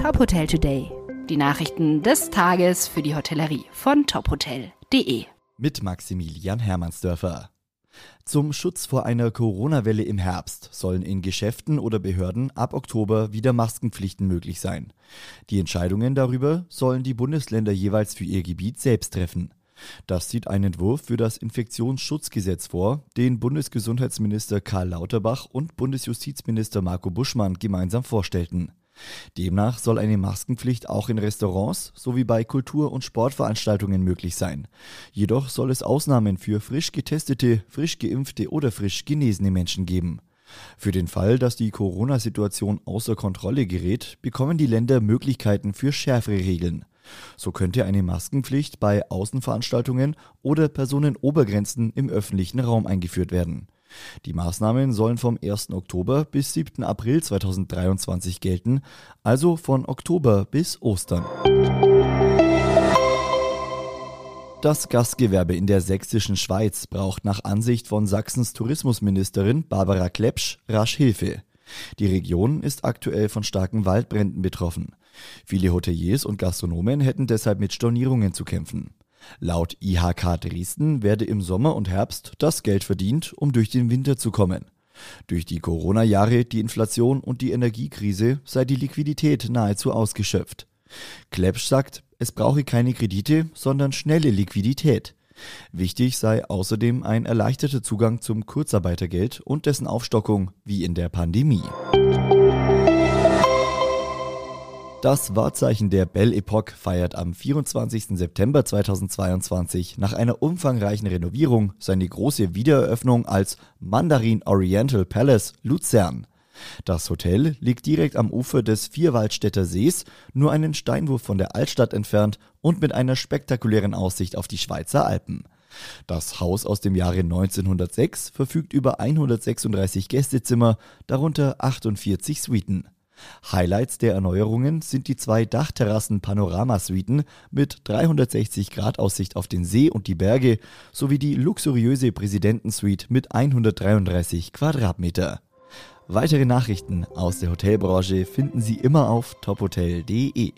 Top Hotel Today. Die Nachrichten des Tages für die Hotellerie von tophotel.de. Mit Maximilian Hermannsdörfer. Zum Schutz vor einer Corona-Welle im Herbst sollen in Geschäften oder Behörden ab Oktober wieder Maskenpflichten möglich sein. Die Entscheidungen darüber sollen die Bundesländer jeweils für ihr Gebiet selbst treffen. Das sieht ein Entwurf für das Infektionsschutzgesetz vor, den Bundesgesundheitsminister Karl Lauterbach und Bundesjustizminister Marco Buschmann gemeinsam vorstellten. Demnach soll eine Maskenpflicht auch in Restaurants sowie bei Kultur- und Sportveranstaltungen möglich sein. Jedoch soll es Ausnahmen für frisch getestete, frisch geimpfte oder frisch genesene Menschen geben. Für den Fall, dass die Corona-Situation außer Kontrolle gerät, bekommen die Länder Möglichkeiten für schärfere Regeln. So könnte eine Maskenpflicht bei Außenveranstaltungen oder Personenobergrenzen im öffentlichen Raum eingeführt werden. Die Maßnahmen sollen vom 1. Oktober bis 7. April 2023 gelten, also von Oktober bis Ostern. Das Gastgewerbe in der sächsischen Schweiz braucht nach Ansicht von Sachsens Tourismusministerin Barbara Klepsch rasch Hilfe. Die Region ist aktuell von starken Waldbränden betroffen. Viele Hoteliers und Gastronomen hätten deshalb mit Stornierungen zu kämpfen. Laut IHK Dresden werde im Sommer und Herbst das Geld verdient, um durch den Winter zu kommen. Durch die Corona-Jahre, die Inflation und die Energiekrise sei die Liquidität nahezu ausgeschöpft. Klepsch sagt, es brauche keine Kredite, sondern schnelle Liquidität. Wichtig sei außerdem ein erleichterter Zugang zum Kurzarbeitergeld und dessen Aufstockung wie in der Pandemie. Das Wahrzeichen der Belle Epoque feiert am 24. September 2022 nach einer umfangreichen Renovierung seine große Wiedereröffnung als Mandarin Oriental Palace Luzern. Das Hotel liegt direkt am Ufer des Vierwaldstätter Sees, nur einen Steinwurf von der Altstadt entfernt und mit einer spektakulären Aussicht auf die Schweizer Alpen. Das Haus aus dem Jahre 1906 verfügt über 136 Gästezimmer, darunter 48 Suiten. Highlights der Erneuerungen sind die zwei Dachterrassen-Panoramasuiten mit 360 Grad Aussicht auf den See und die Berge sowie die luxuriöse Präsidentensuite mit 133 Quadratmeter. Weitere Nachrichten aus der Hotelbranche finden Sie immer auf tophotel.de.